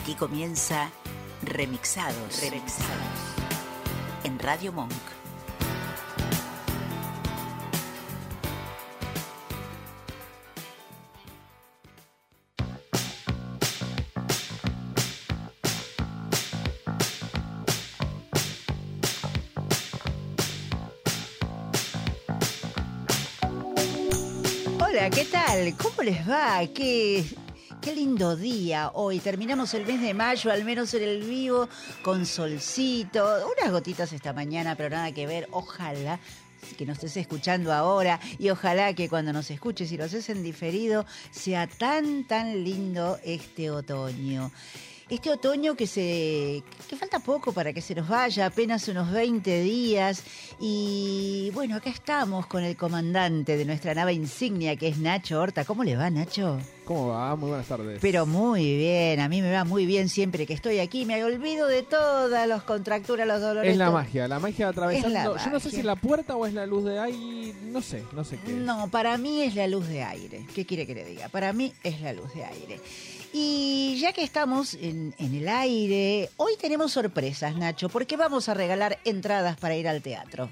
Aquí comienza Remixados. Remixados. En Radio Monk. Hola, ¿qué tal? ¿Cómo les va? ¿Qué, qué lindo día hoy. Terminamos el mes de mayo, al menos en el vivo, con solcito. Unas gotitas esta mañana, pero nada que ver. Ojalá que nos estés escuchando ahora y ojalá que cuando nos escuches y lo haces en diferido sea tan, tan lindo este otoño. Este otoño que se que falta poco para que se nos vaya, apenas unos 20 días y bueno, acá estamos con el comandante de nuestra nave insignia que es Nacho Horta. ¿Cómo le va, Nacho? ¿Cómo va? Muy buenas tardes. Pero muy bien, a mí me va muy bien siempre que estoy aquí, me olvido de todas las contracturas, los dolores. Es la todo. magia, la magia atravesando. Es Yo no sé si la puerta o es la luz de ahí, no sé, no sé qué. es. No, para mí es la luz de aire. ¿Qué quiere que le diga? Para mí es la luz de aire. Y ya que estamos en, en el aire, hoy tenemos sorpresas, Nacho, porque vamos a regalar entradas para ir al teatro.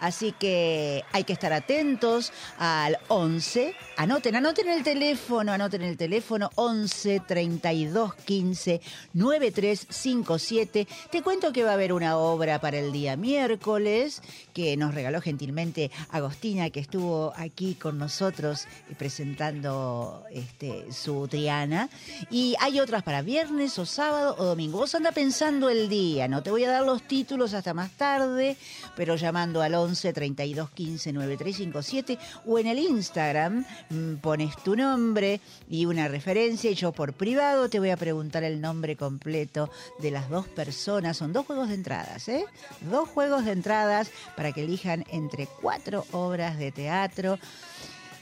Así que hay que estar atentos al 11. Anoten, anoten el teléfono, anoten el teléfono 11 32 15 9357. Te cuento que va a haber una obra para el día miércoles que nos regaló gentilmente Agostina, que estuvo aquí con nosotros presentando este, su Triana. Y hay otras para viernes o sábado o domingo. Vos anda pensando el día, no te voy a dar los títulos hasta más tarde, pero llamando al 11 32 15 9357 o en el Instagram mm, pones tu nombre y una referencia y yo por privado te voy a preguntar el nombre completo de las dos personas. Son dos juegos de entradas, ¿eh? Dos juegos de entradas para que elijan entre cuatro obras de teatro.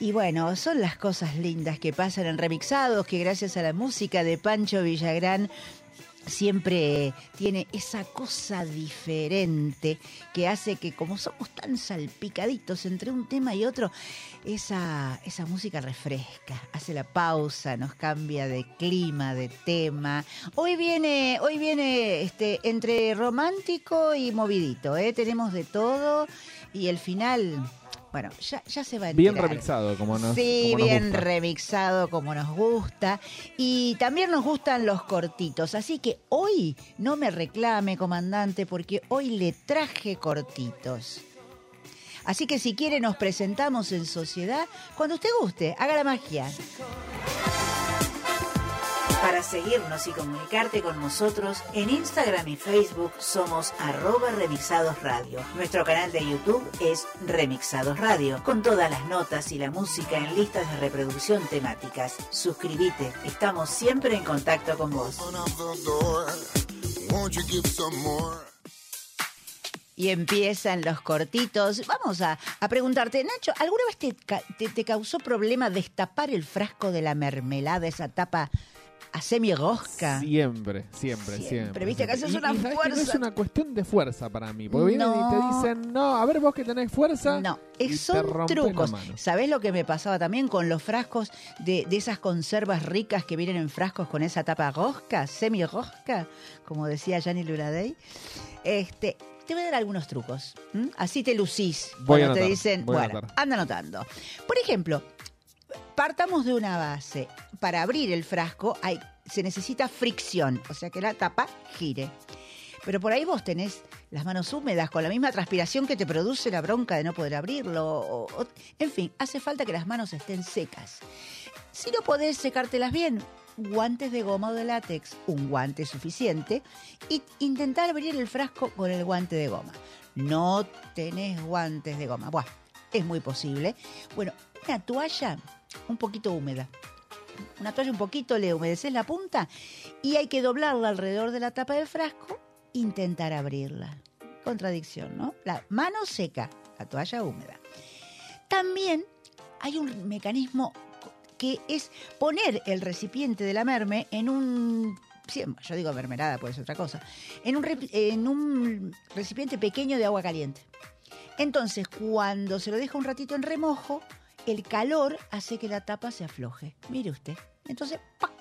Y bueno, son las cosas lindas que pasan en Remixados, que gracias a la música de Pancho Villagrán siempre tiene esa cosa diferente que hace que como somos tan salpicaditos entre un tema y otro, esa, esa música refresca, hace la pausa, nos cambia de clima, de tema. Hoy viene, hoy viene este, entre romántico y movidito, ¿eh? tenemos de todo y el final... Bueno, ya, ya se va a Bien enterar. remixado, como nos Sí, como nos bien gusta. remixado como nos gusta. Y también nos gustan los cortitos. Así que hoy no me reclame, comandante, porque hoy le traje cortitos. Así que si quiere nos presentamos en sociedad cuando usted guste. Haga la magia. Para seguirnos y comunicarte con nosotros, en Instagram y Facebook somos arroba remixados radio. Nuestro canal de YouTube es Remixados Radio, con todas las notas y la música en listas de reproducción temáticas. Suscríbete, estamos siempre en contacto con vos. Y empiezan los cortitos. Vamos a, a preguntarte, Nacho, ¿alguna vez te, te- te causó problema destapar el frasco de la mermelada, esa tapa a semi-rosca? Siempre, siempre, Siempre, siempre. viste que siempre. haces una que no es fuerza. una cuestión de fuerza para mí. Porque vienen y te No. dicen, no, a ver vos que tenés fuerza. No, y es- te son trucos. ¿Sabés lo que me pasaba también con los frascos de, de esas conservas ricas que vienen en frascos con esa tapa rosca, semi-rosca, como decía Gianni Luradey? Este, te voy a dar algunos trucos. Así te lucís Voy cuando te dicen, bueno, anda anotando. Por ejemplo, partamos de una base. Para abrir el frasco hay, se necesita fricción, o sea que la tapa gire. Pero por ahí vos tenés las manos húmedas con la misma transpiración que te produce la bronca de no poder abrirlo. en fin, hace falta que las manos estén secas. Si no podés secártelas bien, guantes de goma o de látex, un guante suficiente, y intentar abrir el frasco con el guante de goma. No tenés guantes de goma. Buah, es muy posible. Bueno, una toalla un poquito húmeda. una toalla un poquito, le humedeces la punta y hay que doblarla alrededor de la tapa del frasco, intentar abrirla. Contradicción, ¿no? La mano seca, la toalla húmeda. También hay un mecanismo que es poner el recipiente de la merme en un yo digo mermelada, puede ser otra cosa, en un, en un recipiente pequeño de agua caliente. Entonces, cuando se lo deja un ratito en remojo, el calor hace que la tapa se afloje. Mire usted. Entonces, ¡pac!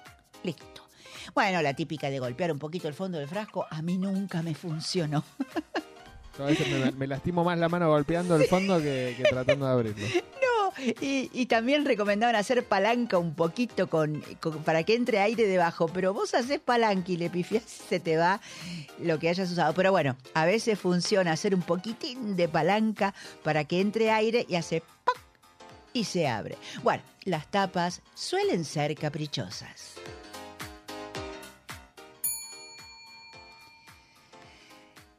listo. Bueno, la típica de golpear un poquito el fondo del frasco, a mí nunca me funcionó. a veces me, lastimo más la mano golpeando el fondo que, tratando de abrirlo. No, y, también recomendaban hacer palanca un poquito con, para que entre aire debajo, pero vos haces palanca y le pifias y se te va lo que hayas usado. Pero bueno, a veces funciona hacer un poquitín de palanca para que entre aire y hace ¡pac! Y se abre. Bueno, las tapas suelen ser caprichosas.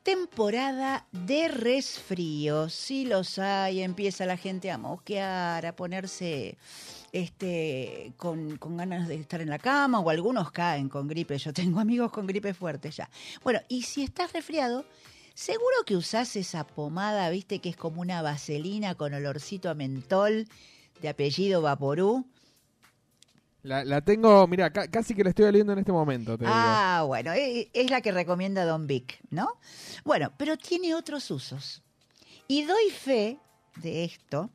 temporada de resfrío. Si los hay, empieza la gente a moquear, a ponerse este, con, con, ganas de estar en la cama, o algunos caen con gripe. Yo tengo amigos con gripe fuerte ya. Bueno, y si estás resfriado, seguro que usás esa pomada, viste, que es como una vaselina con olorcito a mentol de apellido Vaporú. La, tengo, mira, casi que la estoy oliendo en este momento. ah, bueno, e, es, la que recomienda Don Vic, ¿no? Bueno, pero tiene otros usos. Y doy fe de esto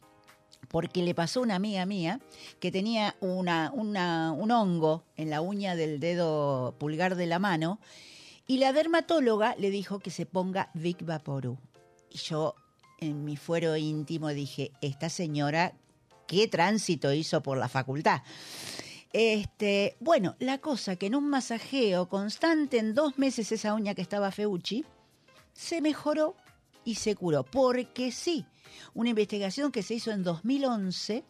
porque le pasó a una amiga mía que tenía una, un hongo en la uña del dedo pulgar de la mano y la dermatóloga le dijo que se ponga Vic Vaporú. Y yo en mi fuero íntimo dije, esta señora, ¿qué tránsito hizo por la facultad? Este, bueno, la cosa que en un masajeo constante en dos meses esa uña que estaba feuchi se mejoró y se curó. Porque sí, una investigación que se hizo en 2011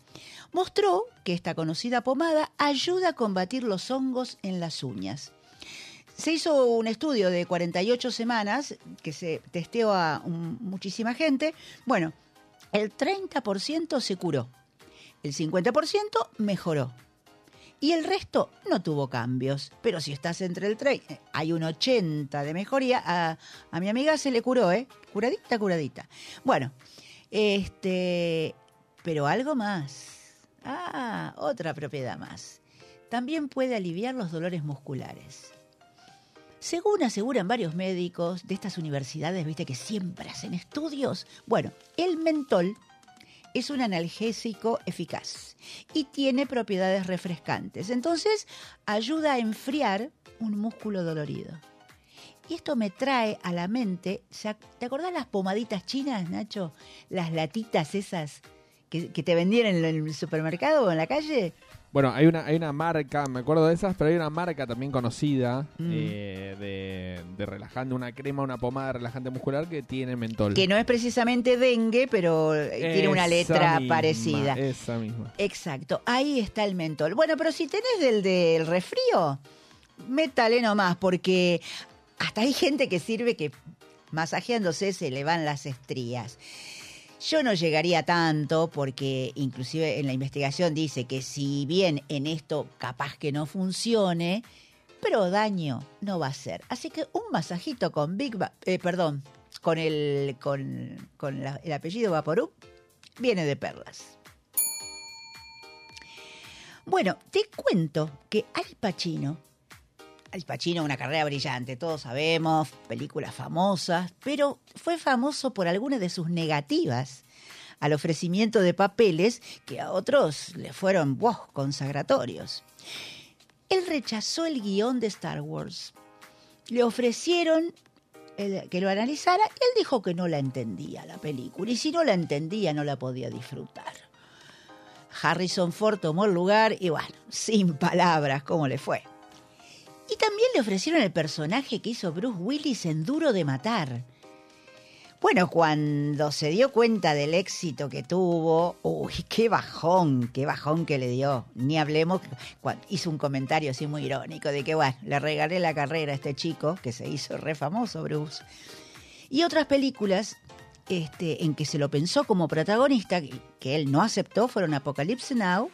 mostró que esta conocida pomada ayuda a combatir los hongos en las uñas. Se hizo un estudio de 48 semanas que se testeó a muchísima gente. Bueno, el 30% se curó, el 50% mejoró y el resto no tuvo cambios. Pero si estás entre el 3, eh, hay un 80 de mejoría. A, mi amiga se le curó, ¿eh? Curadita, curadita. Bueno, este, pero algo más. Ah, otra propiedad más. También puede aliviar los dolores musculares. Según aseguran varios médicos de estas universidades, viste que siempre hacen estudios. Bueno, el mentol es un analgésico eficaz y tiene propiedades refrescantes. Entonces, ayuda a enfriar un músculo dolorido. Y esto me trae a la mente, ¿te acordás las pomaditas chinas, Nacho? Las latitas esas que, que te vendían en el supermercado o en la calle. Bueno, hay una, hay una marca, me acuerdo de esas, pero hay una marca también conocida mm. eh, de, relajante, una crema, una pomada relajante muscular que tiene mentol. Que no es precisamente dengue, pero tiene una letra parecida. Esa misma. Exacto, ahí está el mentol. Bueno, pero si tenés del del resfrío, métale nomás, porque hasta hay gente que sirve que masajeándose se le van las estrías. Yo no llegaría tanto porque inclusive en la investigación dice que si bien en esto capaz que no funcione, pero daño no va a ser. Así que un masajito con Big, eh, perdón, con el con, el apellido Vaporú viene de perlas. Bueno, te cuento que Al Pacino, Al Pacino una carrera brillante, todos sabemos, películas famosas, pero fue famoso por algunas de sus negativas al ofrecimiento de papeles que a otros le fueron consagratorios. Él rechazó el guion de Star Wars. Le ofrecieron que lo analizara y él dijo que no la entendía la película y si no la entendía no la podía disfrutar. Harrison Ford tomó el lugar y bueno, sin palabras, ¿cómo le fue? Y también le ofrecieron el personaje que hizo Bruce Willis en Duro de Matar. Bueno, cuando se dio cuenta del éxito que tuvo, uy, qué bajón, qué bajón que le dio. Ni hablemos, hizo un comentario así muy irónico de que, bueno, le regalé la carrera a este chico que se hizo re famoso, Bruce. Y otras películas este, en que se lo pensó como protagonista, que él no aceptó, fueron Apocalypse Now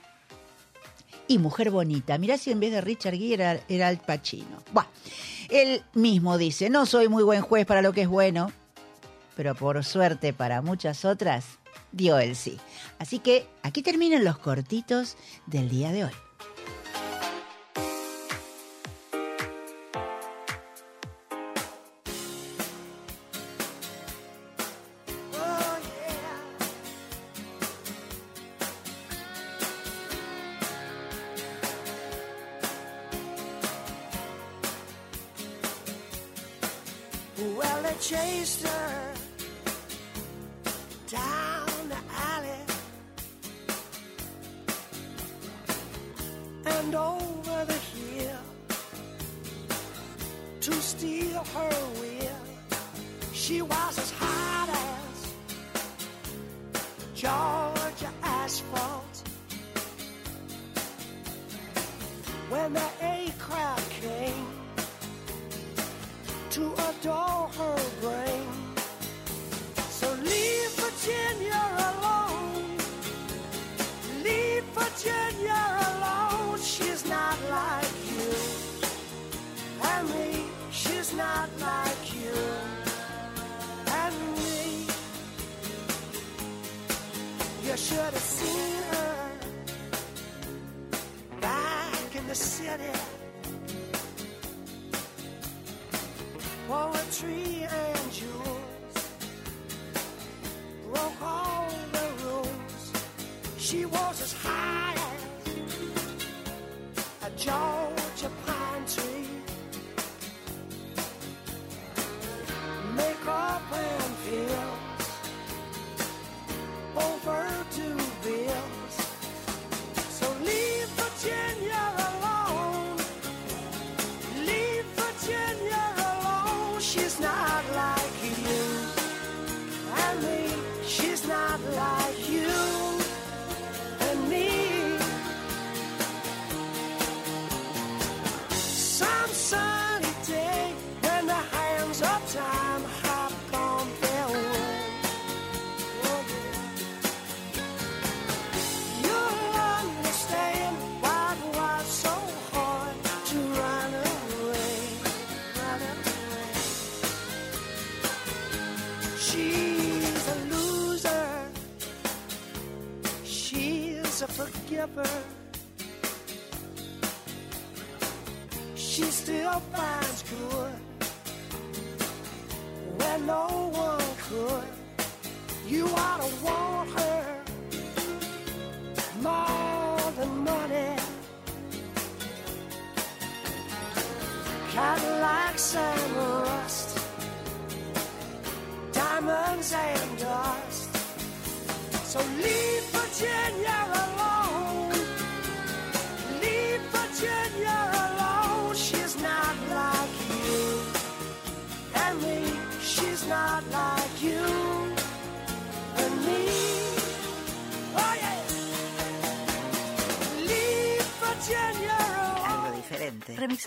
y Mujer Bonita. Mirá si en vez de Richard Gere era, era Al Pacino. Bueno, él mismo dice, no soy muy buen juez para lo que es bueno, pero por suerte para muchas otras, dio el sí. Así que aquí terminan los cortitos del día de hoy.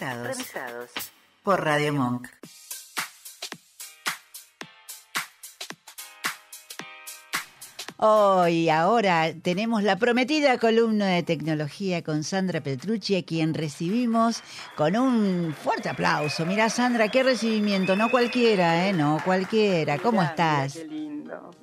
Remixados. Por Radio Monk. Hoy, ahora tenemos la prometida columna de tecnología con Sandra Petrucci, a quien recibimos con un fuerte aplauso. Mirá, Sandra, qué recibimiento, no cualquiera, ¿eh? No cualquiera. ¿Cómo estás?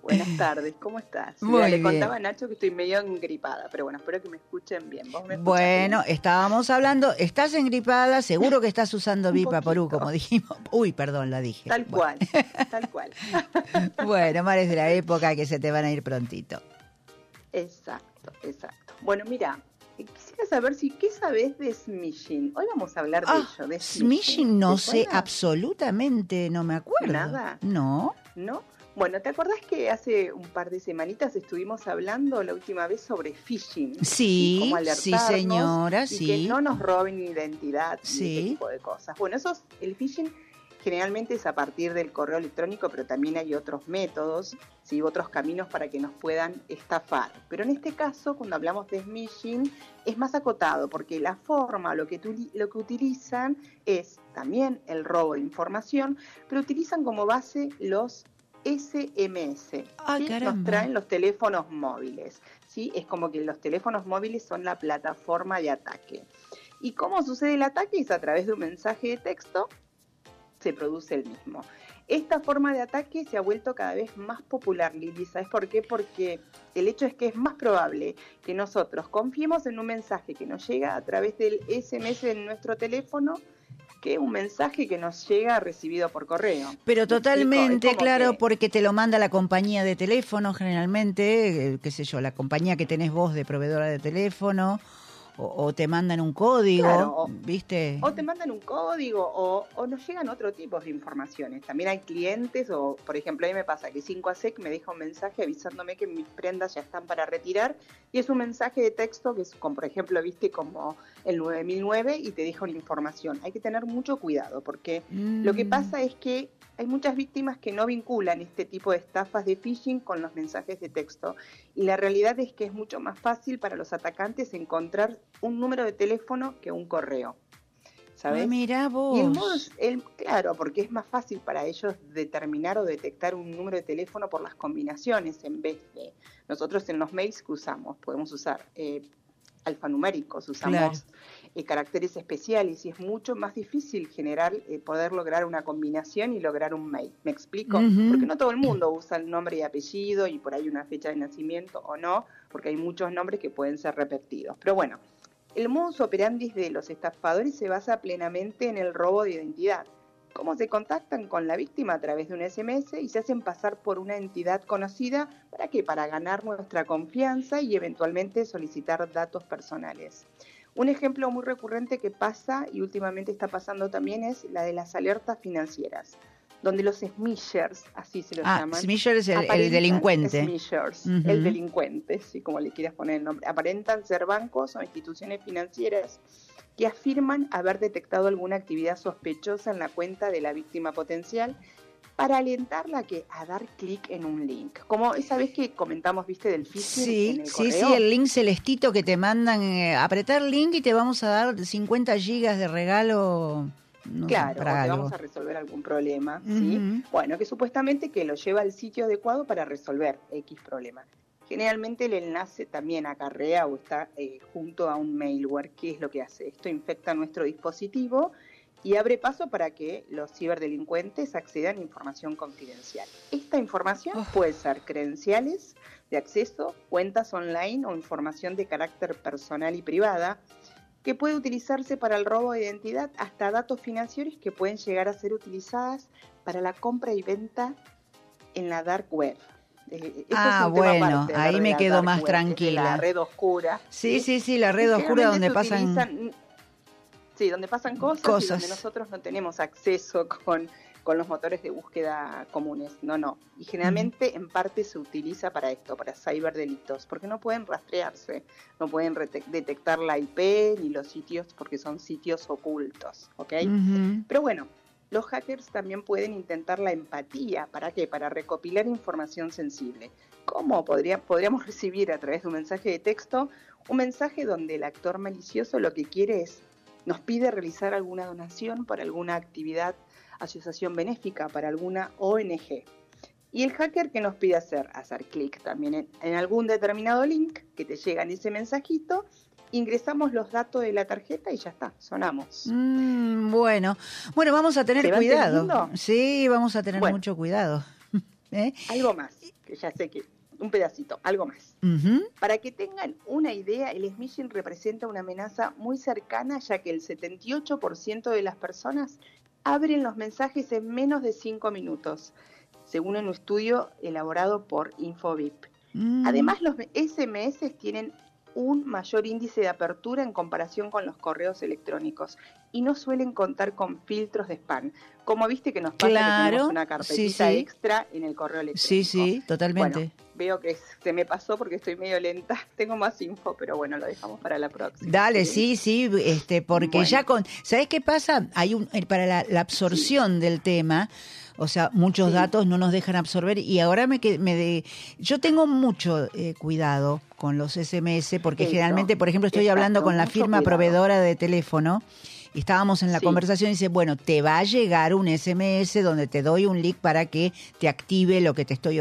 Buenas tardes, ¿cómo estás? Muy le bien. contaba a Nacho que estoy medio engripada, pero bueno, espero que me escuchen bien. ¿Vos me escuchás Bueno, bien? estábamos hablando, estás engripada, seguro que estás usando Vipa Porú, como dijimos. Uy, perdón, la dije. Tal Bueno. cual, tal cual. Bueno, males de la época que se te van a ir prontito. Exacto, exacto. Bueno, mira, eh, quisiera saber si qué sabes de smishing. Hoy vamos a hablar de Ah, ello, de Smishing no ¿Te sé absolutamente, no me acuerdo. Nada. No. ¿No? Bueno, ¿te acordás que hace un par de semanitas estuvimos hablando la última vez sobre phishing? Sí, Cómo sí, señora, y sí. que no nos roben identidad y Sí. ese tipo de cosas. Bueno, eso es, el phishing generalmente es a partir del correo electrónico, pero también hay otros métodos, ¿sí? otros caminos para que nos puedan estafar. Pero en este caso, cuando hablamos de smishing, es más acotado, porque la forma, lo que, tu- lo que utilizan es también el robo de información, pero utilizan como base los SMS. Ah, ¿sí? caramba. Nos traen los teléfonos móviles. ¿sí? Es como que los teléfonos móviles son la plataforma de ataque. ¿Y cómo sucede el ataque? Es a través de un mensaje de texto, se produce el mismo. Esta forma de ataque se ha vuelto cada vez más popular, Lili. ¿Sabes por qué? Porque el hecho es que es más probable que nosotros confiemos en un mensaje que nos llega a través del SMS de nuestro teléfono que un mensaje que nos llega recibido por correo. Pero totalmente, claro, que- porque te lo manda la compañía de teléfono generalmente, eh, qué sé yo, la compañía que tenés vos de proveedora de teléfono, o, o te mandan un código, Claro, o- ¿viste? O te mandan un código o, o nos llegan otro tipo de informaciones. También hay clientes o, por ejemplo, a mí me pasa que 5ASEC me deja un mensaje avisándome que mis prendas ya están para retirar y es un mensaje de texto que es, como, por ejemplo, viste como el 9009 y te deja una información. Hay que tener mucho cuidado porque lo que Mm. pasa es que hay muchas víctimas que no vinculan este tipo de estafas de phishing con los mensajes de texto. Y la realidad es que es mucho más fácil para los atacantes encontrar un número de teléfono que un correo. ¿Sabes? Mirá vos. Y el modo, es- el, claro, porque es más fácil para ellos determinar o detectar un número de teléfono por las combinaciones en vez de nosotros en los mails que usamos. Podemos usar eh, alfanuméricos, usamos eh, caracteres especiales y es mucho más difícil generar, eh, poder lograr una combinación y lograr un mail. ¿Me explico? Porque no todo el mundo usa el nombre y apellido y por ahí una fecha de nacimiento o no, porque hay muchos nombres que pueden ser repetidos. Pero bueno, el modus operandi de los estafadores se basa plenamente en el robo de identidad. ¿Cómo se contactan con la víctima a través de un SMS y se hacen pasar por una entidad conocida? ¿Para qué? Para ganar nuestra confianza y eventualmente solicitar datos personales. Un ejemplo muy recurrente que pasa y últimamente está pasando también es la de las alertas financieras, donde los smishers, así se los Ah, llaman, Smisher es el, delincuente. smishers, el delincuente, sí, como le quieras poner el nombre. Aparentan ser bancos o instituciones financieras que afirman haber detectado alguna actividad sospechosa en la cuenta de la víctima potencial para alentarla que a dar clic en un link. Como esa vez que comentamos, viste, del phishing en Sí, el sí, correo. sí, el link celestito que te mandan, eh, apretar link y te vamos a dar 50 gigas de regalo. no sé, Claro, o para te algo. vamos a resolver algún problema. Bueno, que supuestamente que lo lleva al sitio adecuado para resolver X problema. Generalmente el enlace también acarrea o está eh, junto a un mailware. ¿Qué es lo que hace? Esto infecta nuestro dispositivo y abre paso para que los ciberdelincuentes accedan a información confidencial. Esta información Oh. puede ser credenciales de acceso, cuentas online o información de carácter personal y privada que puede utilizarse para el robo de identidad hasta datos financieros que pueden llegar a ser utilizadas para la compra y venta en la dark web. Eh, Ah, es bueno, ahí me quedo más web, tranquila. La red oscura. Sí, sí, sí, la red oscura donde pasan... utilizan- sí, donde pasan cosas, Cosas. y donde nosotros no tenemos acceso con, con los motores de búsqueda comunes. No, no. Y generalmente en parte se utiliza para esto, para ciberdelitos, porque no pueden rastrearse, no pueden detectar la IP ni los sitios porque son sitios ocultos, ¿ok? Pero bueno, los hackers también pueden intentar la empatía. ¿Para qué? Para recopilar información sensible. ¿Cómo podría, podríamos recibir a través de un mensaje de texto un mensaje donde el actor malicioso lo que quiere es, nos pide realizar alguna donación para alguna actividad, asociación benéfica, para alguna ONG? Y el hacker que nos pide hacer, hacer clic también en, en algún determinado link que te llega en ese mensajito, ingresamos los datos de la tarjeta y ya está, sonamos. Mm, bueno, bueno, vamos a tener ¿Se va cuidado. Sí, vamos a tener Bueno. mucho cuidado. ¿Eh? Algo más, que ya sé que un pedacito, algo más. Para que tengan una idea, el smishing representa una amenaza muy cercana ya que el 78% de las personas abren los mensajes en menos de 5 minutos, según un estudio elaborado por Infobip. Mm. Además, los SMS tienen un mayor índice de apertura en comparación con los correos electrónicos y no suelen contar con filtros de spam. Como viste que nos pasa Claro, que tenemos una sí, carpetita sí. extra en el correo electrónico. Sí, sí, totalmente. Bueno, veo que se me pasó porque estoy medio lenta. Tengo más info, pero bueno, lo dejamos para la próxima. Dale, sí, sí, este, porque Bueno. ya con, ¿sabes qué pasa? Hay un eh, para la, la absorción del tema, o sea, muchos Sí. datos no nos dejan absorber y ahora me me de, yo tengo mucho eh, cuidado con los SMS porque Eso, generalmente, por ejemplo, estoy exacto, hablando con la firma cuidado. proveedora de teléfono Y estábamos en la Sí. conversación y dice, bueno, te va a llegar un SMS donde te doy un link para que te active lo que te estoy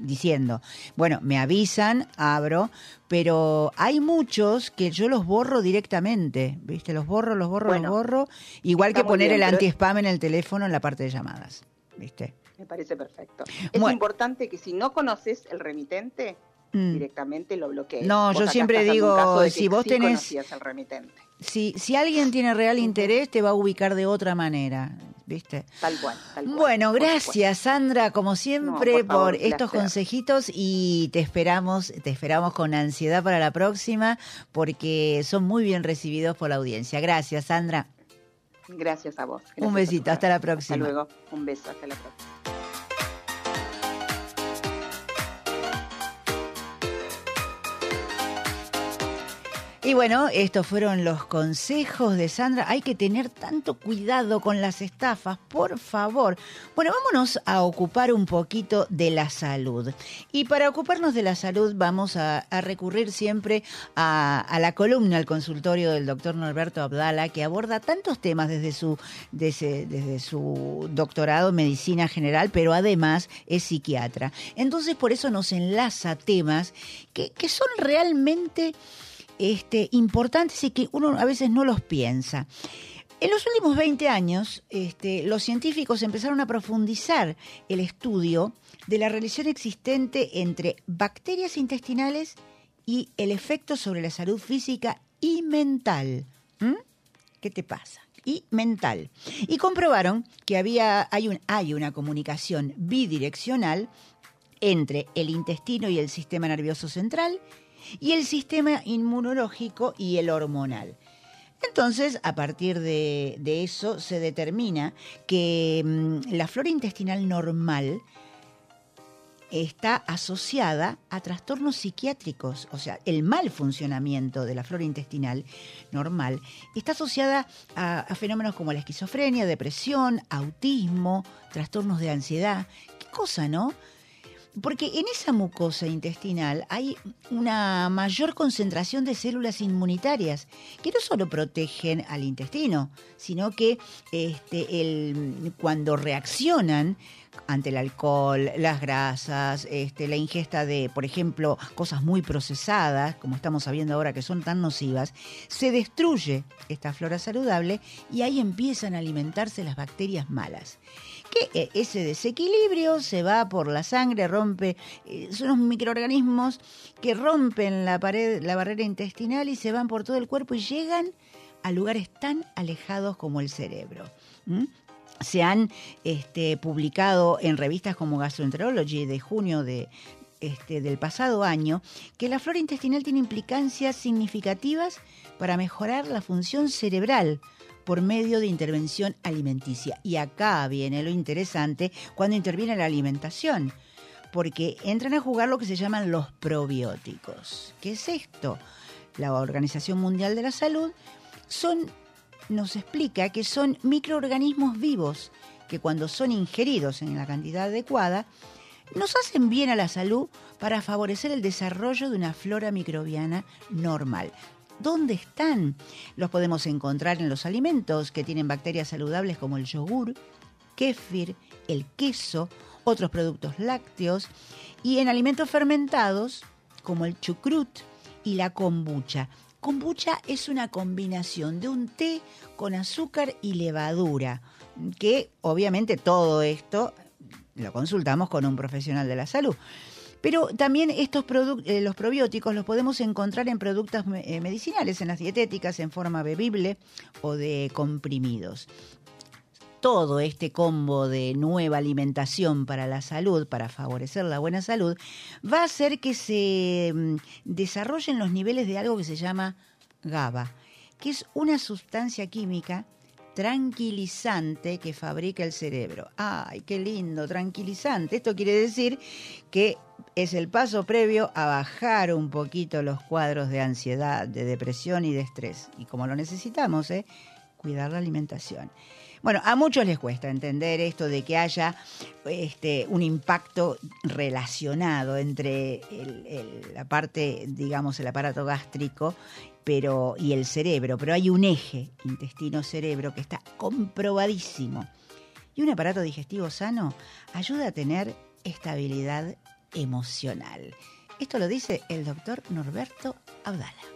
diciendo. Bueno, me avisan, abro, pero hay muchos que yo los borro directamente, ¿viste? Los borro, los borro, Bueno, los borro. Igual que poner bien, el anti-spam en el teléfono en la parte de llamadas, ¿viste? Me parece perfecto. Es Bueno. importante que si no conoces el remitente, Mm. directamente lo bloquees. No, Vos yo siempre digo, si vos sí tenés- conocías el remitente. Si, si alguien tiene real interés, te va a ubicar de otra manera, ¿viste? Tal cual, tal cual. Bueno, gracias Sandra, como siempre, No, por favor, por estos consejitos y te esperamos, te esperamos con ansiedad para la próxima porque son muy bien recibidos por la audiencia. Gracias, Sandra. Gracias a vos. Un Gracias besito, hasta la próxima. Hasta luego. Un beso, hasta la próxima. Y bueno, estos fueron los consejos de Sandra. Hay que tener tanto cuidado con las estafas, por favor. Bueno, vámonos a ocupar un poquito de la salud. Y para ocuparnos de la salud vamos a, recurrir siempre a, la columna, al consultorio del doctor Norberto Abdala, que aborda tantos temas desde su, desde su doctorado en medicina general, pero además es psiquiatra. Entonces por eso nos enlaza temas que, que son realmente este, importantes y que uno a veces no los piensa. En los últimos 20 años, este, los científicos empezaron a profundizar el estudio de la relación existente entre bacterias intestinales y el efecto sobre la salud física y mental. ¿Mm? ¿Qué te pasa? Y mental. Y comprobaron que había, hay, un, hay una comunicación bidireccional entre el intestino y el sistema nervioso central y el sistema inmunológico y el hormonal. Entonces, a partir de, eso, se determina que mm, la flora intestinal normal está asociada a trastornos psiquiátricos, o sea, el mal funcionamiento de la flora intestinal normal está asociada a fenómenos como la esquizofrenia, depresión, autismo, trastornos de ansiedad. ¿Qué cosa, no? Porque en esa mucosa intestinal hay una mayor concentración de células inmunitarias que no solo protegen al intestino, sino que este, cuando reaccionan ante el alcohol, las grasas, este, la ingesta de, por ejemplo, cosas muy procesadas, como estamos sabiendo ahora que son tan nocivas, se destruye esta flora saludable y ahí empiezan a alimentarse las bacterias malas que eh, ese desequilibrio se va por la sangre, rompe, eh, son unos microorganismos que rompen la pared, la barrera intestinal y se van por todo el cuerpo y llegan a lugares tan alejados como el cerebro. Se han este, publicado en revistas como Gastroenterology de junio de, este, del pasado año que la flora intestinal tiene implicancias significativas para mejorar la función cerebral por medio de intervención alimenticia. Y acá viene lo interesante cuando interviene la alimentación, porque entran a jugar lo que se llaman los probióticos. ¿Qué es esto? La Organización Mundial de la Salud son, nos explica que son microorganismos vivos que cuando son ingeridos en la cantidad adecuada, nos hacen bien a la salud para favorecer el desarrollo de una flora microbiana normal. ¿Dónde están? Los podemos encontrar en los alimentos que tienen bacterias saludables como el yogur, kéfir, el queso, otros productos lácteos y en alimentos fermentados como el chucrut y la kombucha. Kombucha es una combinación de un té con azúcar y levadura, que obviamente todo esto lo consultamos con un profesional de la salud. Pero también estos eh, los probióticos los podemos encontrar en productos eh, medicinales, en las dietéticas, en forma bebible o de comprimidos. Todo este combo de nueva alimentación para la salud, para favorecer la buena salud, va a hacer que se mm, desarrollen los niveles de algo que se llama GABA, que es una sustancia química tranquilizante que fabrica el cerebro. ¡Ay, qué lindo! Tranquilizante. Esto quiere decir que es el paso previo a bajar un poquito los cuadros de ansiedad, de depresión y de estrés. Y como lo necesitamos, ¿eh? cuidar la alimentación. Bueno, a muchos les cuesta entender esto de que haya este, un impacto relacionado entre la parte, digamos, el aparato gástrico pero, y el cerebro, pero hay un eje intestino-cerebro que está comprobadísimo. Y un aparato digestivo sano ayuda a tener estabilidad emocional. Esto lo dice el doctor Norberto Abdala.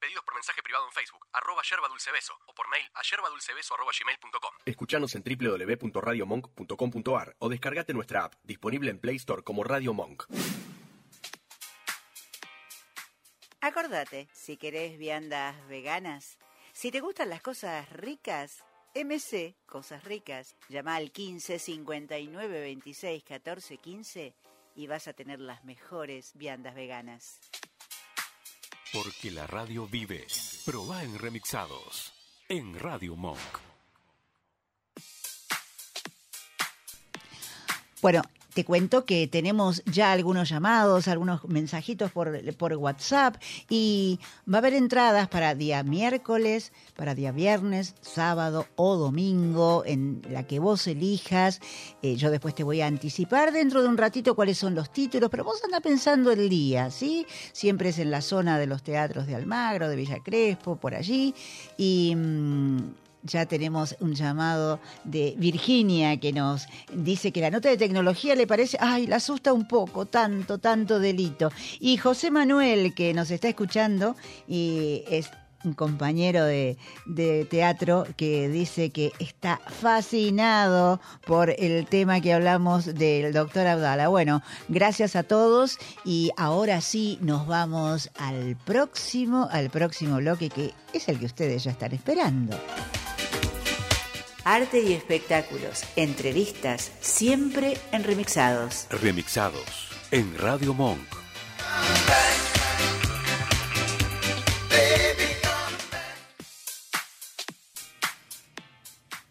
Pedidos por mensaje privado en Facebook, arroba yerba dulce beso, o por mail a yerbadulcebeso arroba gmail.com. Escuchanos en www.radiomonk.com.ar o descargate nuestra app, disponible en Play Store como Radio Monk. Acordate, si querés viandas veganas, si te gustan las cosas ricas, MC Cosas Ricas, llama al 15 59 26 14 15 y vas a tener las mejores viandas veganas. Porque la radio vive. Proba en remixados. En Radio Monk. Bueno, te cuento que tenemos ya algunos llamados, algunos mensajitos por, WhatsApp y va a haber entradas para día miércoles, para día viernes, sábado o domingo, en la que vos elijas. Eh, yo después te voy a anticipar dentro de un ratito cuáles son los títulos, pero vos anda pensando el día, ¿sí? Siempre es en la zona de los teatros de Almagro, de Villa Crespo, por allí. Y... mm, ya tenemos un llamado de Virginia que nos dice que la nota de tecnología le parece, ay, la asusta un poco, tanto, tanto delito. Y José Manuel, que nos está escuchando y es un compañero de, teatro que dice que está fascinado por el tema que hablamos del doctor Abdala. Bueno, gracias a todos y ahora sí nos vamos al próximo, al próximo bloque que es el que ustedes ya están esperando. Arte y espectáculos, entrevistas, siempre en remixados. Remixados. En Radio Monk.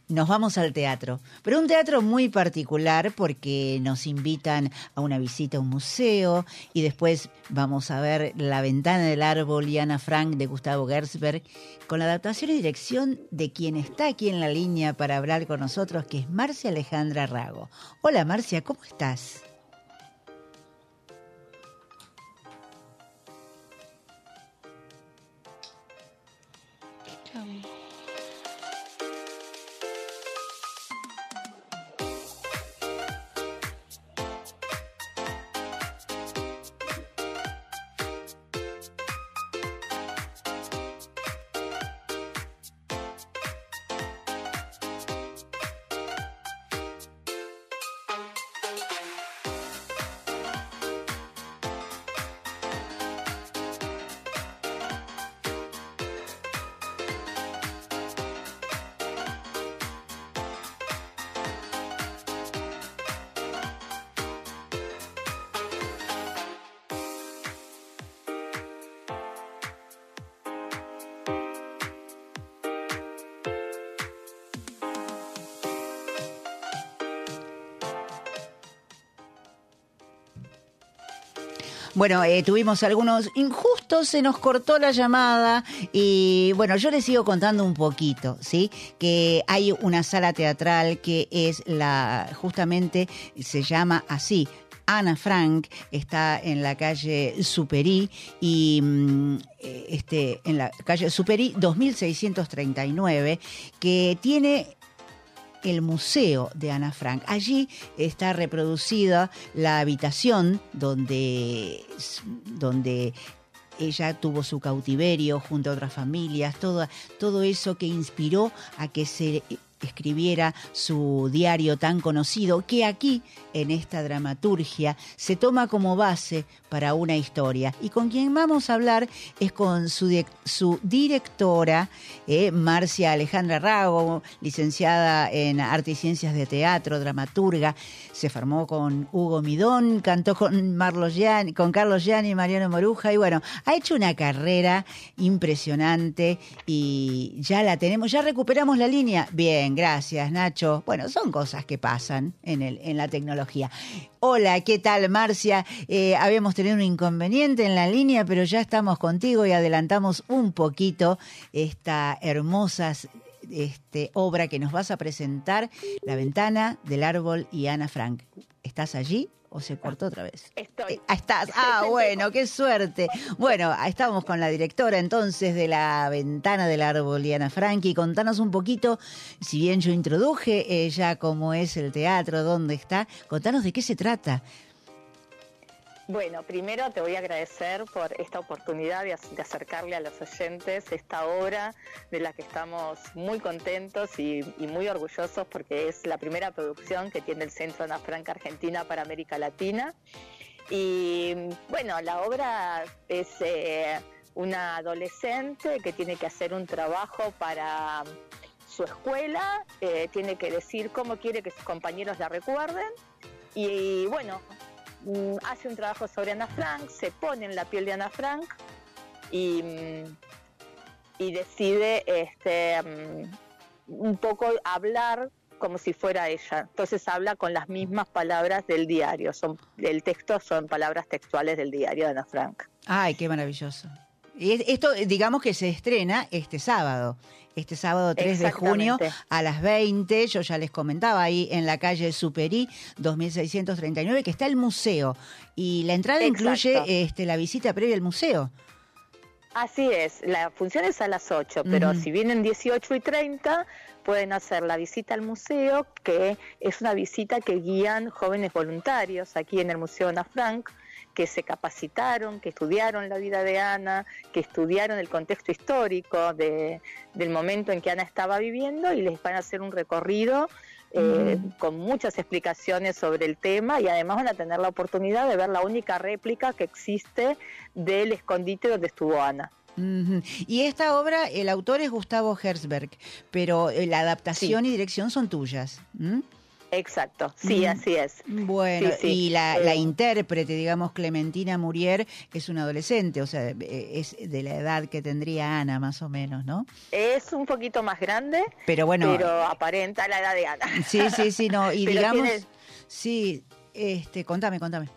Nos vamos al teatro, pero un teatro muy particular porque nos invitan a una visita a un museo y después vamos a ver La ventana del árbol y Ana Frank de Gustavo Gersberg con la adaptación y dirección de quien está aquí en la línea para hablar con nosotros, que es Marcia Alejandra Rago. Hola Marcia, ¿cómo estás? Bueno, eh, tuvimos algunos injustos, se nos cortó la llamada y bueno, yo les sigo contando un poquito, ¿sí? Que hay una sala teatral que es la, justamente se llama así, Ana Frank está en la calle Superí y mm, eh, este en la calle Superí 2639 que tiene el Museo de Ana Frank. Allí está reproducida la habitación donde, donde ella tuvo su cautiverio junto a otras familias, todo, todo eso que inspiró a que se escribiera su diario tan conocido, que aquí, en esta dramaturgia, se toma como base para una historia. Y con quien vamos a hablar es con su, su directora, eh, Marcia Alejandra Rago, licenciada en Arte y Ciencias de Teatro, dramaturga. Se formó con Hugo Midón, cantó con, Marlos Gianni, con Carlos Gianni y Mariano Moruja. Y bueno, ha hecho una carrera impresionante y ya la tenemos, ya recuperamos la línea. Bien, gracias Nacho. Bueno, son cosas que pasan en, el, en la tecnología. Hola, ¿qué tal Marcia? Eh, habíamos tenido un inconveniente en la línea, pero ya estamos contigo y adelantamos un poquito esta hermosa este, obra que nos vas a presentar, La ventana del árbol y Ana Frank. ¿Estás allí o se cortó otra vez? Estoy. Eh, ah, estás. Ah, bueno, qué suerte. Bueno, estamos con la directora entonces de La ventana del árbol y Ana Frank y contanos un poquito, si bien yo introduje eh, ya cómo es el teatro, dónde está, contanos de qué se trata. Bueno, primero te voy a agradecer por esta oportunidad de, ac- de acercarle a los oyentes esta obra de la que estamos muy contentos y, y muy orgullosos porque es la primera producción que tiene el Centro Ana Franca Argentina para América Latina. Y bueno, la obra es eh, una adolescente que tiene que hacer un trabajo para su escuela, eh, tiene que decir cómo quiere que sus compañeros la recuerden y bueno, mm, hace un trabajo sobre Ana Frank, se pone en la piel de Ana Frank y, mm, decide este, mm, un poco hablar como si fuera ella. Entonces habla con las mismas palabras del diario. Son, el texto son palabras textuales del diario de Ana Frank. Ay, qué maravilloso. Y esto, digamos que se estrena este sábado, este sábado 3 de junio a las 20. Yo ya les comentaba ahí en la calle Superí 2639 que está el museo y la entrada Exacto. incluye este, la visita previa al museo. Así es, la función es a las 8, pero si vienen 18 y 30, pueden hacer la visita al museo, que es una visita que guían jóvenes voluntarios aquí en el Museo Ana Frank, que se capacitaron, que estudiaron la vida de Ana, que estudiaron el contexto histórico de- del momento en que Ana estaba viviendo y les van a hacer un recorrido eh, con muchas explicaciones sobre el tema y además van a tener la oportunidad de ver la única réplica que existe del escondite donde estuvo Ana. Y esta obra, el autor es Gustavo Herzberg, pero eh, la adaptación y dirección son tuyas. Exacto, sí, Mm. así es. Bueno, Sí, sí. y la, la Eh, intérprete, digamos, Clementina Murier, es una adolescente, o sea, eh, es de la edad que tendría Ana, más o menos, ¿no? Es un poquito más grande, Pero bueno, pero aparenta la edad de Ana. sí, sí, sí, no, y digamos, tiene- sí, este, contame, contame.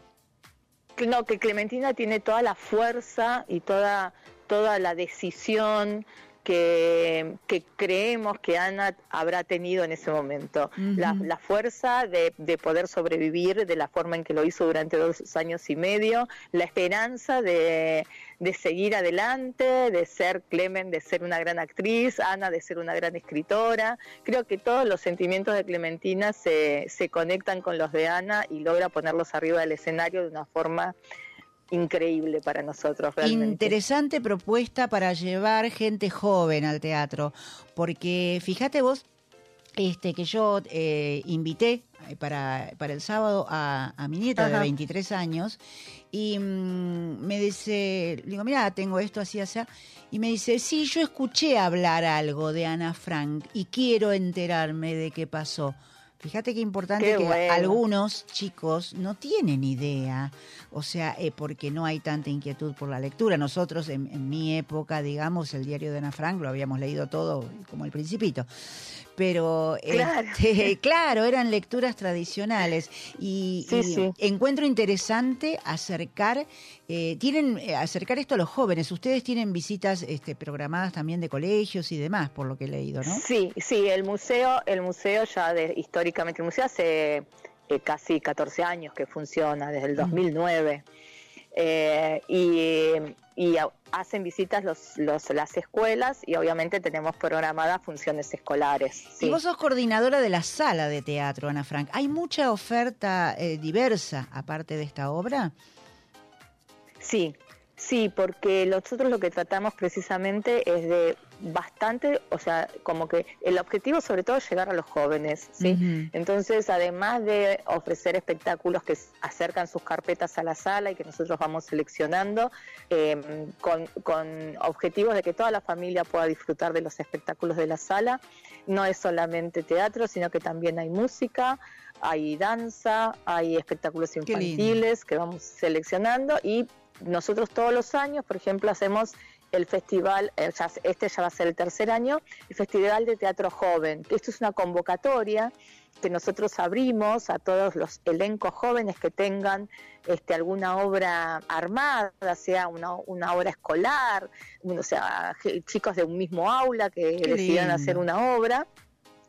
No, que Clementina tiene toda la fuerza y toda, toda la decisión que, que creemos que Ana habrá tenido en ese momento. la, fuerza de, de poder sobrevivir de la forma en que lo hizo durante dos años y medio, la esperanza de, de seguir adelante, de ser Clemen, de ser una gran actriz, Ana de ser una gran escritora. Creo que todos los sentimientos de Clementina se, se conectan con los de Ana y logra ponerlos arriba del escenario de una forma increíble para nosotros realmente. Interesante propuesta para llevar gente joven al teatro, porque fíjate vos este, que yo eh, invité eh, para, para el sábado a, a mi nieta de Ajá. 23 años y mm, me dice, le digo, mira, tengo esto así, así, y me dice, sí, yo escuché hablar algo de Ana Frank y quiero enterarme de qué pasó. Fíjate qué importante Qué que bueno. algunos chicos no tienen idea, o sea, eh, porque no hay tanta inquietud por la lectura. Nosotros, en, en mi época, digamos, el diario de Ana Frank lo habíamos leído todo como el principito. Pero, Claro. este, claro, eran lecturas tradicionales y, Sí, y sí. encuentro interesante acercar, eh, tienen eh, acercar esto a los jóvenes. Ustedes tienen visitas este, programadas también de colegios y demás, por lo que he leído, ¿no? Sí, sí, el museo, el museo ya de, históricamente, el museo hace eh, casi 14 años que funciona, desde el 2009. Eh, y, hacen visitas los, los, las escuelas y obviamente tenemos programadas funciones escolares. sí. Y vos sos coordinadora de la sala de teatro, Ana Frank. ¿Hay mucha oferta eh, diversa aparte de esta obra? Sí, Sí, porque nosotros lo que tratamos precisamente es de bastante, o sea, como que el objetivo sobre todo es llegar a los jóvenes, ¿sí? Entonces, además de ofrecer espectáculos que acercan sus carpetas a la sala y que nosotros vamos seleccionando, eh, con, con objetivos de que toda la familia pueda disfrutar de los espectáculos de la sala, no es solamente teatro, sino que también hay música, hay danza, hay espectáculos infantiles que vamos seleccionando y nosotros todos los años, por ejemplo, hacemos el festival, eh, este ya va a ser el tercer año, el Festival de Teatro Joven. Esto es una convocatoria que nosotros abrimos a todos los elencos jóvenes que tengan este, alguna obra armada, sea una, una obra escolar, o sea, chicos de un mismo aula que Qué decidan lindo. hacer una obra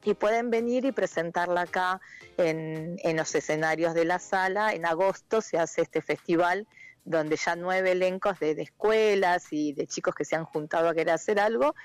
y pueden venir y presentarla acá en, en los escenarios de la sala. En agosto se hace este festival donde ya nueve elencos de, de escuelas y de chicos que se han juntado a querer hacer algo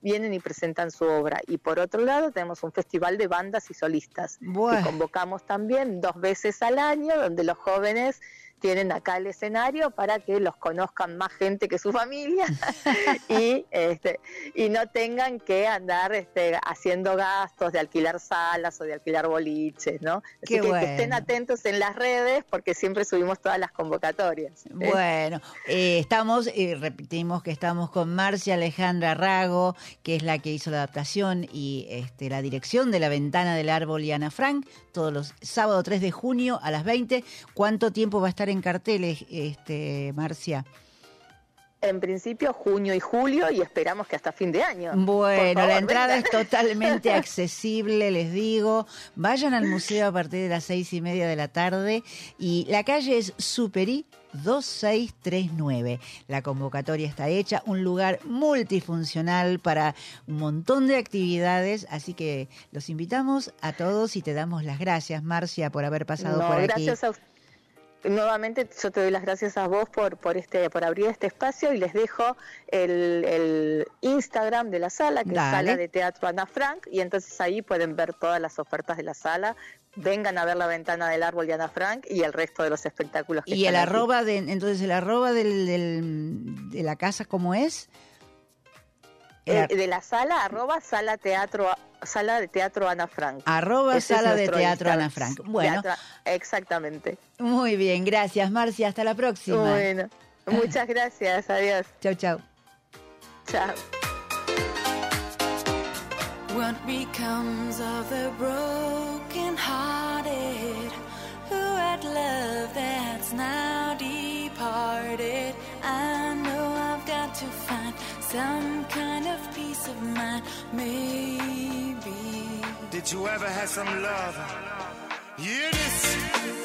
vienen y presentan su obra. Y por otro lado tenemos un festival de bandas y solistas que convocamos también dos veces al año, donde los jóvenes tienen acá el escenario para que los conozcan más gente que su familia y este y no tengan que andar este, haciendo gastos de alquilar salas o de alquilar boliches, ¿no? Así que, estén atentos en las redes porque siempre subimos todas las convocatorias. ¿eh? Bueno, eh, estamos, eh, repetimos que estamos con Marcia Alejandra Rago, que es la que hizo la adaptación y este, la dirección de La Ventana del Árbol y Ana Frank, todos los sábados 3 de junio a las 20. ¿Cuánto tiempo va a estar en carteles, este, Marcia? En principio junio y julio y esperamos que hasta fin de año. Bueno, la entrada vengan. es totalmente accesible, les digo. Vayan al museo a partir de las seis y media de la tarde y la calle es Superi 2639. La convocatoria está hecha, un lugar multifuncional para un montón de actividades, así que los invitamos a todos y te damos las gracias, Marcia, por haber pasado No, por aquí. gracias a us- Nuevamente yo te doy las gracias a vos por, por este por abrir este espacio y les dejo el, el Instagram de la sala, que Dale. es Sala de Teatro Ana Frank, y entonces ahí pueden ver todas las ofertas de la sala. Vengan a ver la ventana del árbol de Ana Frank y el resto de los espectáculos que Y el están aquí. arroba de, entonces el arroba del, del- de la casa, ¿cómo es? Eh, de la sala, arroba sala teatro sala de teatro Ana Frank. Arroba Ese es sala de teatro Instagram. Ana Frank. Bueno, Teatro- exactamente. muy bien, gracias Marcia, hasta la próxima. Bueno, muchas gracias, adiós. Chau, chau. Chao. What becomes of the broken hearted who had love that's now departed? I know I've got to find some kind of peace of mind, maybe. Did you ever have some love? Hear this?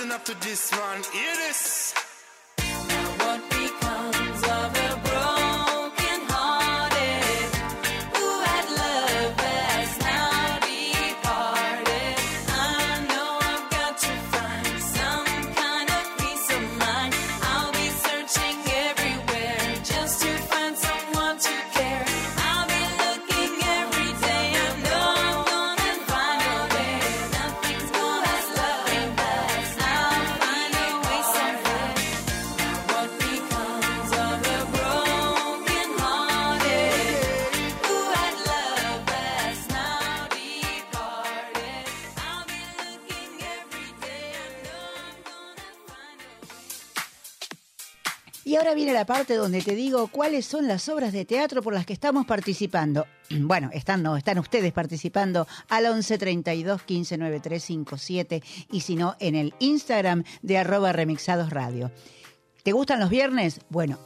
Listen up to this one. Hear this. La parte donde te digo cuáles son las obras de teatro por las que estamos participando. Bueno, están, no, están ustedes participando al 11 32 15 93 57 y si no, en el Instagram de arroba remixados radio. ¿Te gustan los viernes? Bueno,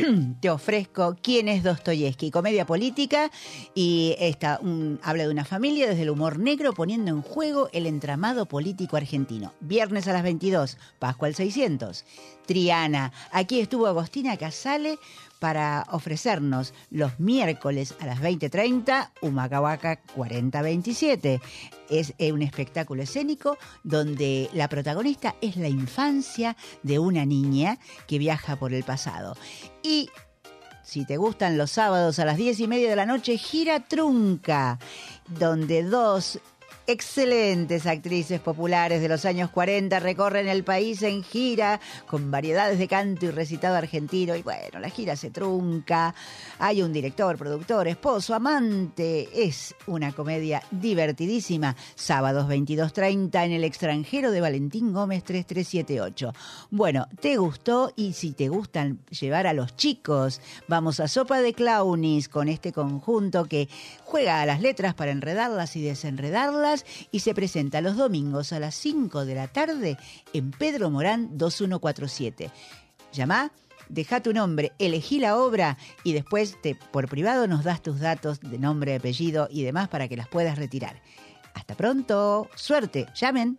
te ofrezco quién es Dostoyevsky, comedia política y esta un- habla de una familia desde el humor negro poniendo en juego el entramado político argentino. Viernes a las 22, Pascua al 600. Triana, aquí estuvo Agostina Casale para ofrecernos los miércoles a las 20.30 Humacahuaca 4027. Es eh, un espectáculo escénico donde la protagonista es la infancia de una niña que viaja por el pasado. Y si te gustan los sábados a las 10 y media de la noche, Gira Trunca, donde dos excelentes actrices populares de los años 40 recorren el país en gira con variedades de canto y recitado argentino. Y bueno, la gira se trunca. Hay un director, productor, esposo, amante. Es una comedia divertidísima. Sábados 22.30 en el extranjero de Valentín Gómez 3378. Bueno, ¿te gustó? Y si te gustan llevar a los chicos, vamos a Sopa de Clownis con este conjunto que juega a las letras para enredarlas y desenredarlas y se presenta los domingos a las 5 de la tarde en Pedro Morán 2147. Llama, deja tu nombre, elegí la obra y después te, por privado nos das tus datos de nombre, apellido y demás para que las puedas retirar. Hasta pronto, suerte, llamen.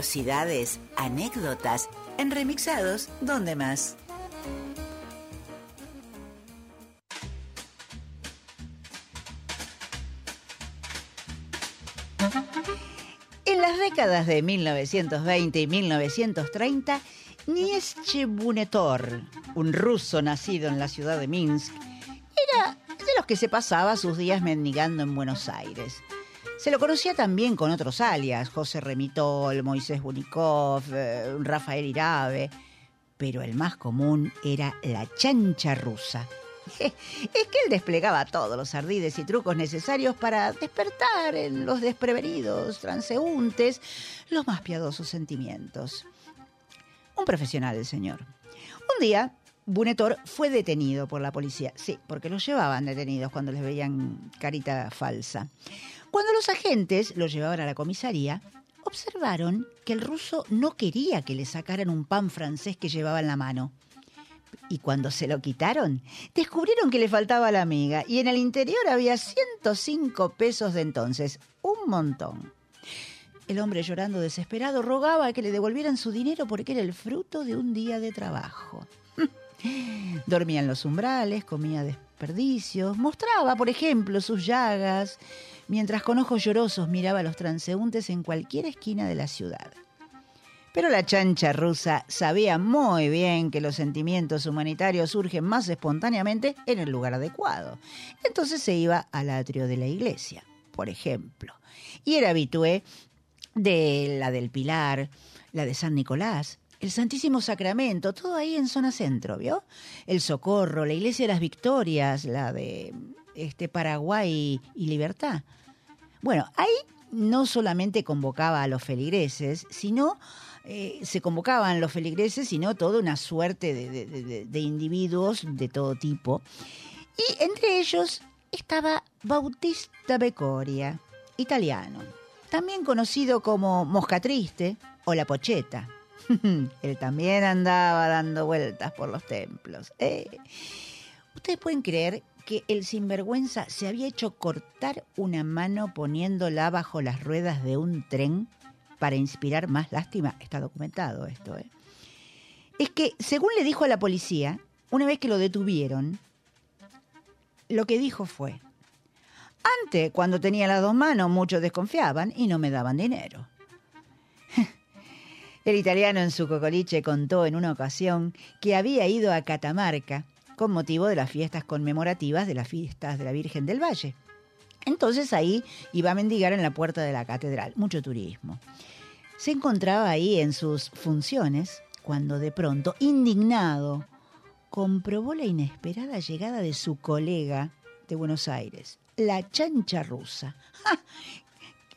Curiosidades, anécdotas, en remixados, ¿dónde más? En las décadas de 1920 y 1930, Niesche Bunetor, un ruso nacido en la ciudad de Minsk, era de los que se pasaba sus días mendigando en Buenos Aires. Se lo conocía también con otros alias, José Remitol, Moisés Bunikov, eh, Rafael Irabe, pero el más común era la chancha rusa. Es que él desplegaba todos los ardides y trucos necesarios para despertar en los desprevenidos transeúntes los más piadosos sentimientos. Un profesional el señor. Un día, Bunetor fue detenido por la policía. Sí, porque los llevaban detenidos cuando les veían carita falsa. Cuando los agentes lo llevaban a la comisaría, observaron que el ruso no quería que le sacaran un pan francés que llevaba en la mano. Y cuando se lo quitaron, descubrieron que le faltaba la amiga y en el interior había 105 pesos de entonces, un montón. El hombre llorando desesperado rogaba que le devolvieran su dinero porque era el fruto de un día de trabajo. Dormía en los umbrales, comía desperdicios, mostraba, por ejemplo, sus llagas, mientras con ojos llorosos miraba a los transeúntes en cualquier esquina de la ciudad. Pero la chancha rusa sabía muy bien que los sentimientos humanitarios surgen más espontáneamente en el lugar adecuado. Entonces se iba al atrio de la iglesia, por ejemplo. Y era habitué de la del Pilar, la de San Nicolás, el Santísimo Sacramento, todo ahí en zona centro, ¿vio? El Socorro, la Iglesia de las Victorias, la de este Paraguay y Libertad. Bueno, ahí no solamente convocaba a los feligreses, sino eh, se convocaban los feligreses, sino toda una suerte de, individuos de todo tipo. Y entre ellos estaba Bautista Becoria, italiano, también conocido como Mosca Triste o La Pocheta. Él también andaba dando vueltas por los templos. Eh, ¿Ustedes pueden creer que el sinvergüenza se había hecho cortar una mano poniéndola bajo las ruedas de un tren para inspirar más lástima? Está documentado esto, ¿eh? Es que, según le dijo a la policía, una vez que lo detuvieron, lo que dijo fue, antes, cuando tenía las dos manos, muchos desconfiaban y no me daban dinero. El italiano en su cocoliche contó en una ocasión que había ido a Catamarca con motivo de las fiestas conmemorativas de las fiestas de la Virgen del Valle. Entonces ahí iba a mendigar en la puerta de la catedral, mucho turismo. Se encontraba ahí en sus funciones cuando de pronto, indignado, comprobó la inesperada llegada de su colega de Buenos Aires, la chancha rusa.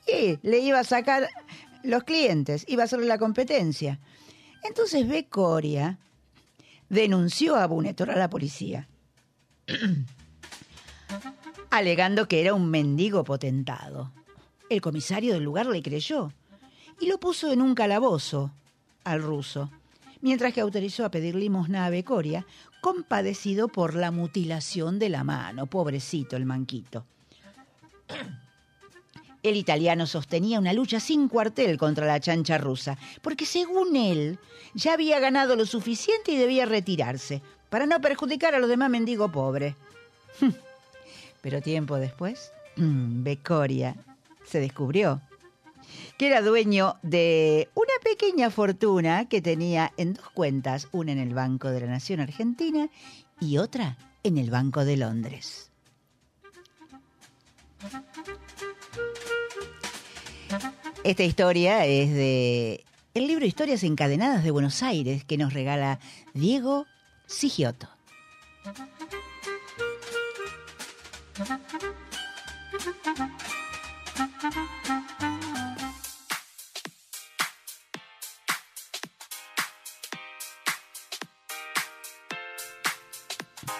¿Qué? Le iba a sacar los clientes, iba a hacerle la competencia. Entonces Becoria denunció a Bunetor a la policía, alegando que era un mendigo potentado. El comisario del lugar le creyó y lo puso en un calabozo al ruso, mientras que autorizó a pedir limosna a Becoria, compadecido por la mutilación de la mano. Pobrecito el manquito. El italiano sostenía una lucha sin cuartel contra la chancha rusa, porque según él ya había ganado lo suficiente y debía retirarse, para no perjudicar a los demás mendigos pobres. Pero tiempo después, Becoria se descubrió que era dueño de una pequeña fortuna que tenía en dos cuentas, una en el Banco de la Nación Argentina y otra en el Banco de Londres. Esta historia es de el libro Historias encadenadas de Buenos Aires que nos regala Diego Sigiotto.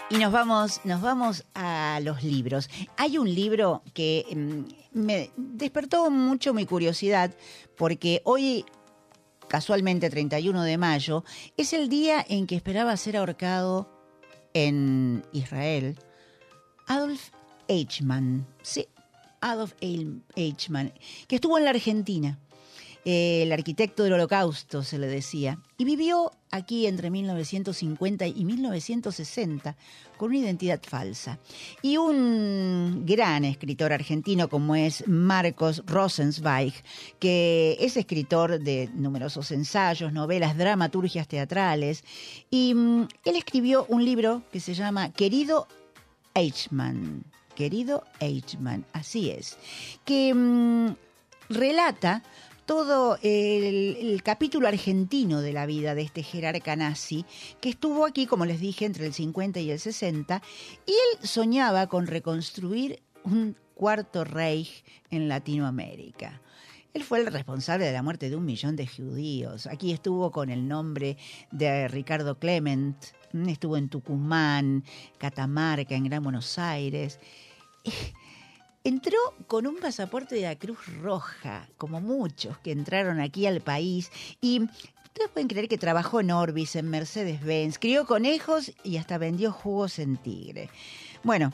Y nos vamos, nos vamos a los libros. Hay un libro que mm, me despertó mucho mi curiosidad porque hoy, casualmente 31 de mayo, es el día en que esperaba ser ahorcado en Israel Adolf Eichmann. Sí, Adolf Eichmann, que estuvo en la Argentina. El arquitecto del holocausto, se le decía, y vivió aquí entre 1950 y 1960 con una identidad falsa. Y un gran escritor argentino como es Marcos Rosenzweig, que es escritor de numerosos ensayos, novelas, dramaturgias teatrales, y mm, él escribió un libro que se llama Querido Eichmann. Querido Eichmann, así es, que mm, relata todo el, capítulo argentino de la vida de este jerarca nazi, que estuvo aquí, como les dije, entre el 50 y el 60, y él soñaba con reconstruir un cuarto Reich en Latinoamérica. Él fue el responsable de la muerte de un millón de judíos. Aquí estuvo con el nombre de Ricardo Clement, estuvo en Tucumán, Catamarca, en Gran Buenos Aires. Entró con un pasaporte de la Cruz Roja, como muchos que entraron aquí al país, y ustedes pueden creer que trabajó en Orbis, en Mercedes-Benz, crió conejos y hasta vendió jugos en Tigre. Bueno,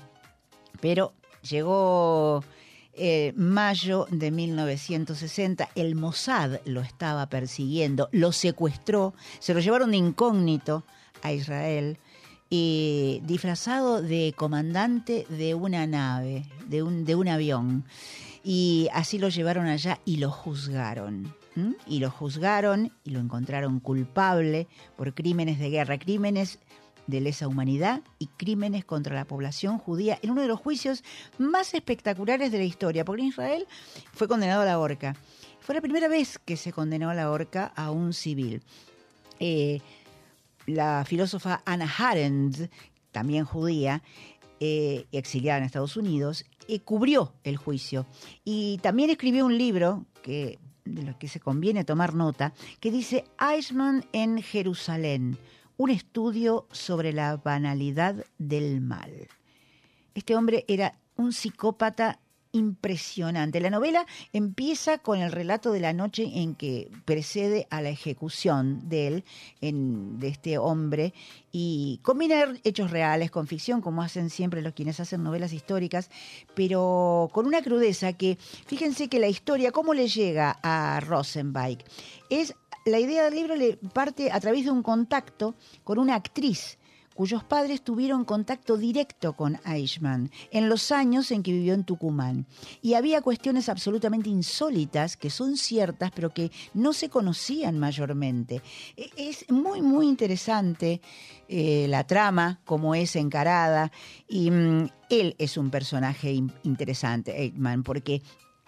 pero llegó eh, mayo de 1960, el Mossad lo estaba persiguiendo, lo secuestró, se lo llevaron de incógnito a Israel y disfrazado de comandante de una nave, de un, de un avión. Y así lo llevaron allá y lo juzgaron. Y lo juzgaron y lo encontraron culpable por crímenes de guerra, crímenes de lesa humanidad y crímenes contra la población judía en uno de los juicios más espectaculares de la historia, porque Israel fue condenado a la horca. Fue la primera vez que se condenó a la horca a un civil. Eh, la filósofa Anna Arendt, también judía, eh, exiliada en Estados Unidos, eh, cubrió el juicio y también escribió un libro que de lo que se conviene tomar nota, que dice Eichmann en Jerusalén, un estudio sobre la banalidad del mal. Este hombre era un psicópata impresionante. La novela empieza con el relato de la noche en que precede a la ejecución de él, en- de este hombre, y combina hechos reales con ficción, como hacen siempre los quienes hacen novelas históricas, pero con una crudeza que, fíjense que la historia, ¿cómo le llega a Rosenbach? Es, la idea del libro le parte a través de un contacto con una actriz cuyos padres tuvieron contacto directo con Eichmann en los años en que vivió en Tucumán. Y había cuestiones absolutamente insólitas que son ciertas, pero que no se conocían mayormente. E- Es muy, muy interesante eh, la trama, cómo es encarada, y mm, él es un personaje in- interesante, Eichmann, porque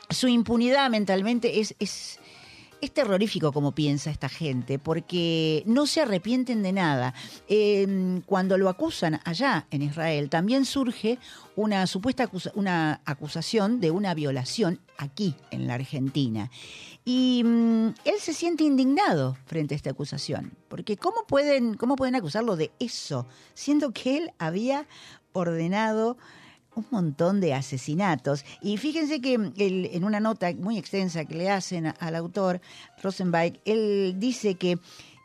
su impunidad mentalmente es es terrorífico como piensa esta gente, porque no se arrepienten de nada. Eh, cuando lo acusan allá en Israel, también surge una supuesta una acusación de una violación aquí en la Argentina. Y mm, él se siente indignado frente a esta acusación, porque ¿cómo pueden, cómo pueden acusarlo de eso, siendo que él había ordenado un montón de asesinatos. Y fíjense que él, en una nota muy extensa que le hacen al autor, Rosenbach, él dice que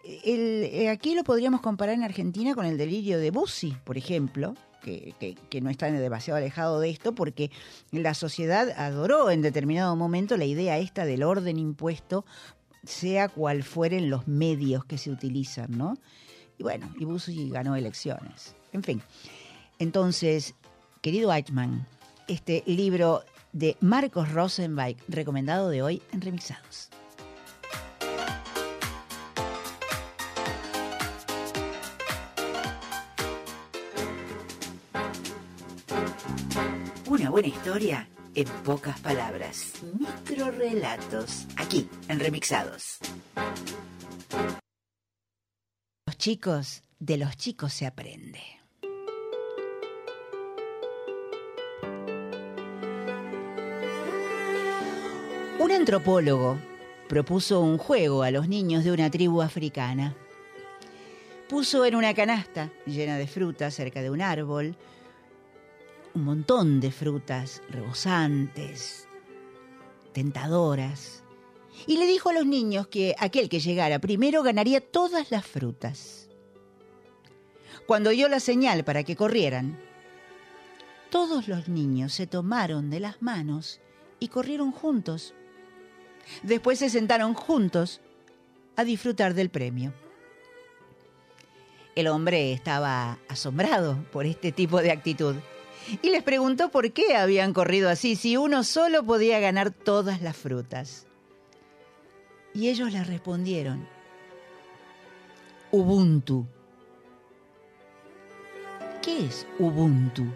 eh, aquí lo podríamos comparar en Argentina con el delirio de Bussi, por ejemplo, que, que- que no está demasiado alejado de esto, porque la sociedad adoró en determinado momento la idea esta del orden impuesto, sea cual fueren los medios que se utilizan, ¿no? Y bueno, y Bussi ganó elecciones. En fin. Entonces, querido Eichmann, este libro de Marcos Rosenbach, recomendado de hoy en Remixados. Una buena historia en pocas palabras. Microrelatos. Aquí, en Remixados. Los chicos, de los chicos se aprende. Un antropólogo propuso un juego a los niños de una tribu africana. Puso en una canasta llena de frutas cerca de un árbol un montón de frutas rebosantes, tentadoras, y le dijo a los niños que aquel que llegara primero ganaría todas las frutas. Cuando dio la señal para que corrieran, todos los niños se tomaron de las manos y corrieron juntos. Después se sentaron juntos a disfrutar del premio. El hombre estaba asombrado por este tipo de actitud y les preguntó por qué habían corrido así si uno solo podía ganar todas las frutas. Y ellos le respondieron, Ubuntu. ¿Qué es Ubuntu?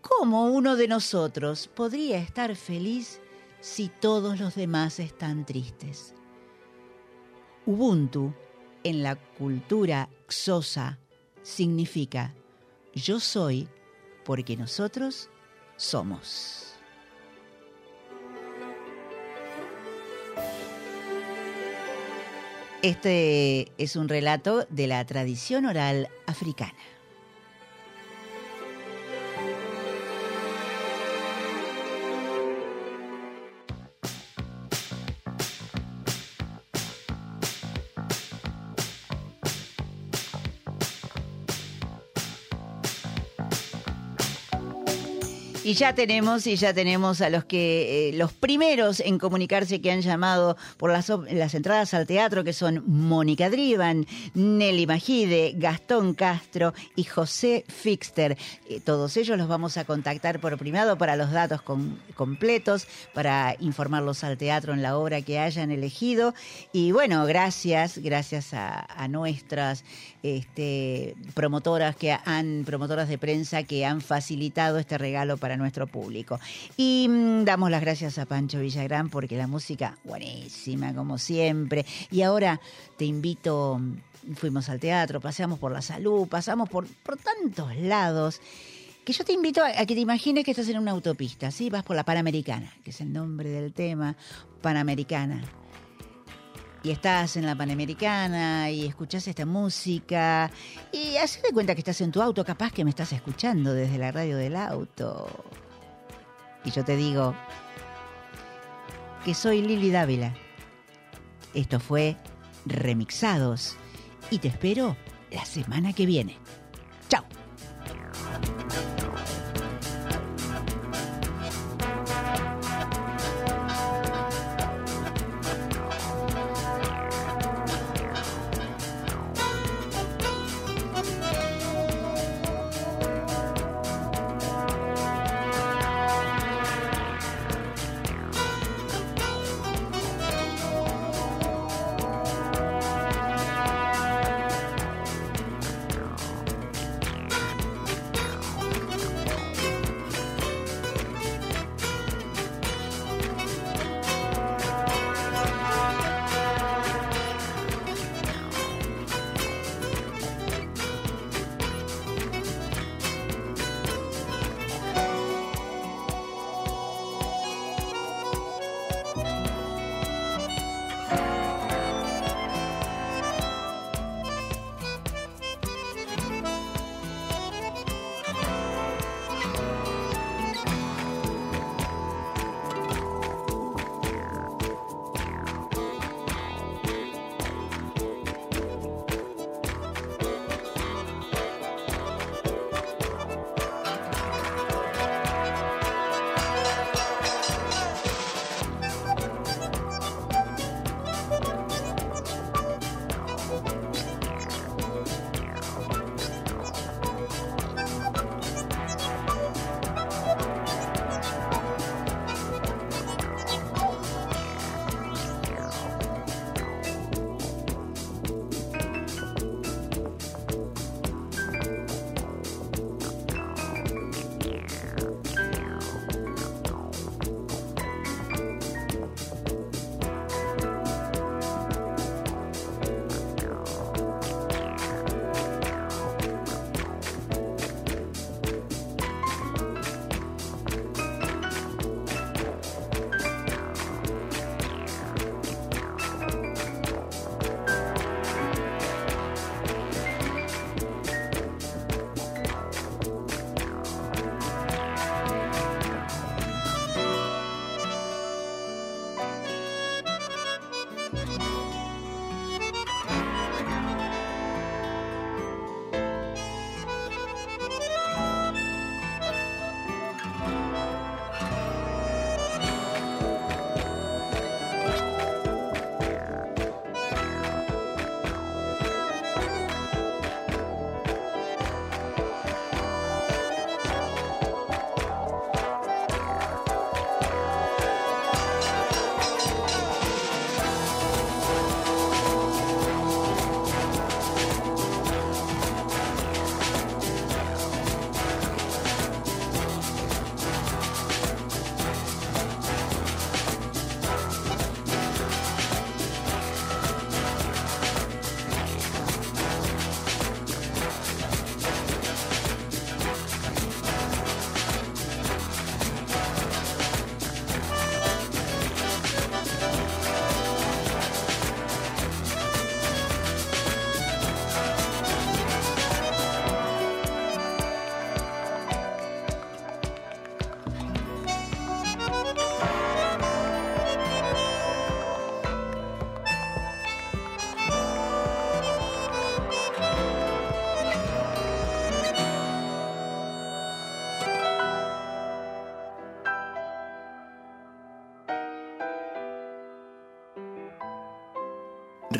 ¿Cómo uno de nosotros podría estar feliz si todos los demás están tristes? Ubuntu en la cultura xosa significa yo soy porque nosotros somos. Este es un relato de la tradición oral africana. Y ya tenemos, y ya tenemos a los que, eh, los primeros en comunicarse que han llamado por las, entradas al teatro, que son Mónica Drivan, Nelly Magide, Gastón Castro y José Fixter. Eh, todos ellos los vamos a contactar por privado para los datos completos, para informarlos al teatro en la obra que hayan elegido. Y bueno, gracias, gracias a, nuestras este, promotoras que han, promotoras de prensa que han facilitado este regalo para nuestro público. Y mm, damos las gracias a Pancho Villagrán porque la música buenísima, como siempre. Y ahora te invito, mm, fuimos al teatro, paseamos por la salud, pasamos por, por tantos lados. Que yo te invito a, que te imagines que estás en una autopista, ¿sí? Vas por la Panamericana, que es el nombre del tema, Panamericana y estás en la Panamericana y escuchas esta música y haces de cuenta que estás en tu auto, capaz que me estás escuchando desde la radio del auto. Y yo te digo que soy Lili Dávila. Esto fue Remixados y te espero la semana que viene.